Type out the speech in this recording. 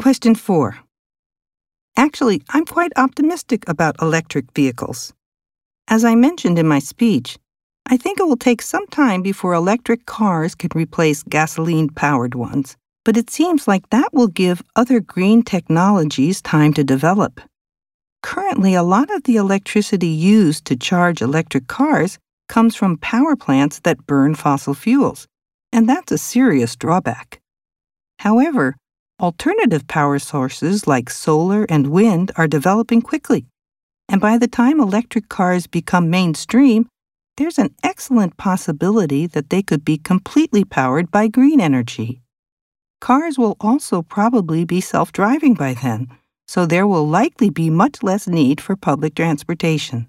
Question 4. Actually, I'm quite optimistic about electric vehicles. As I mentioned in my speech, I think it will take some time before electric cars can replace gasoline powered ones, but it seems like that will give other green technologies time to develop. Currently, a lot of the electricity used to charge electric cars comes from power plants that burn fossil fuels, and that's a serious drawback. However, alternative power sources like solar and wind are developing quickly, and by the time electric cars become mainstream, there's an excellent possibility that they could be completely powered by green energy. Cars will also probably be self driving by then, so there will likely be much less need for public transportation.